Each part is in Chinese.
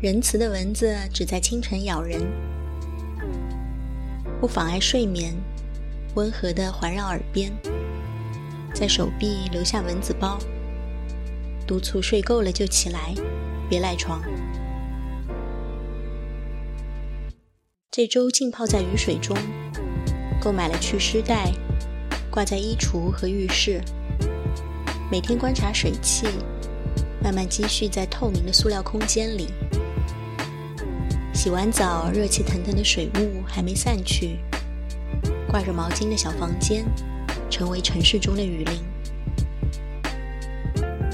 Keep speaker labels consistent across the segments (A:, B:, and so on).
A: 仁慈的蚊子只在清晨咬人，不妨碍睡眠，温和地环绕耳边，在手臂留下蚊子包，督促睡够了就起来，别赖床。这周浸泡在雨水中，购买了祛湿袋，挂在衣橱和浴室，每天观察水汽，慢慢积蓄在透明的塑料空间里。洗完澡，热气腾腾的水雾还没散去，挂着毛巾的小房间成为城市中的雨林。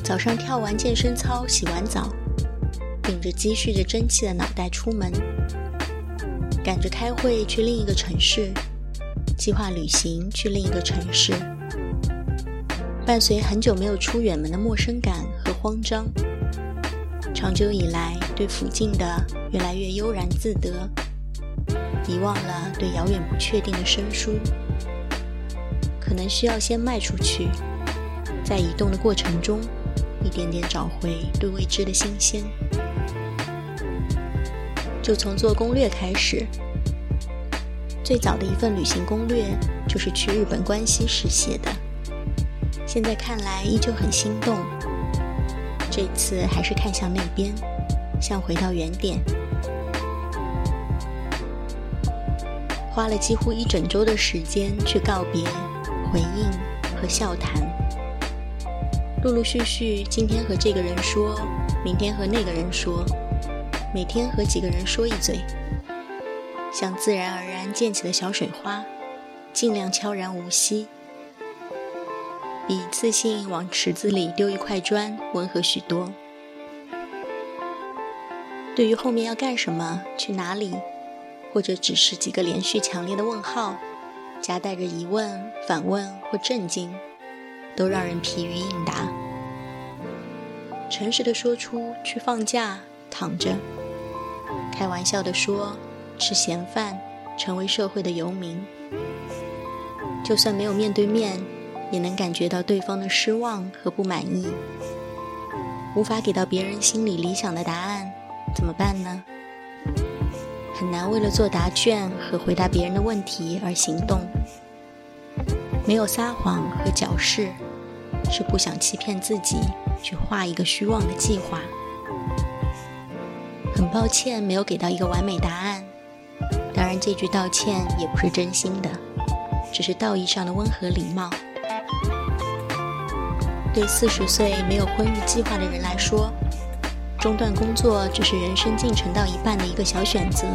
A: 早上跳完健身操，洗完澡，顶着积蓄着蒸汽的脑袋出门，赶着开会去另一个城市，计划旅行去另一个城市，伴随很久没有出远门的陌生感和慌张。长久以来，对附近的越来越悠然自得，遗忘了对遥远不确定的生疏。可能需要先迈出去，在移动的过程中，一点点找回对未知的新鲜。就从做攻略开始，最早的一份旅行攻略就是去日本关西时写的，现在看来依旧很心动。这次还是看向那边，像回到原点。花了几乎一整周的时间去告别、回应和笑谈，陆陆续续，今天和这个人说，明天和那个人说，每天和几个人说一嘴，像自然而然溅起的小水花，尽量悄然无息。比一次性往池子里丢一块砖温和许多。对于后面要干什么、去哪里，或者只是几个连续强烈的问号，夹带着疑问、反问或震惊，都让人疲于应答。诚实的说出去放假、躺着；开玩笑的说吃闲饭、成为社会的游民。就算没有面对面。也能感觉到对方的失望和不满意，无法给到别人心里理想的答案，怎么办呢？很难为了做答卷和回答别人的问题而行动。没有撒谎和矫饰，是不想欺骗自己去画一个虚妄的计划。很抱歉没有给到一个完美答案，当然这句道歉也不是真心的，只是道义上的温和礼貌。对四十岁没有婚育计划的人来说，中断工作只是人生进程到一半的一个小选择，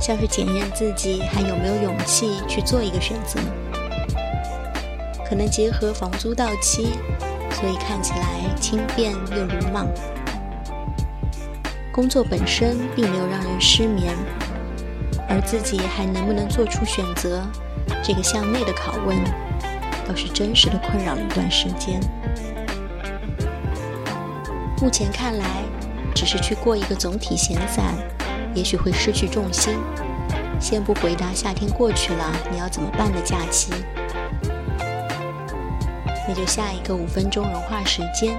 A: 像是检验自己还有没有勇气去做一个选择。可能结合房租到期，所以看起来轻便又鲁莽。工作本身并没有让人失眠，而自己还能不能做出选择，这个向内的拷问。倒是真实的困扰了一段时间。目前看来，只是去过一个总体闲散，也许会失去重心。先不回答夏天过去了你要怎么办的假期，那就下一个五分钟融化时间。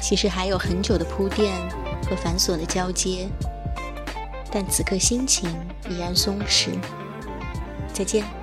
A: 其实还有很久的铺垫和繁琐的交接，但此刻心情依然松弛。再见。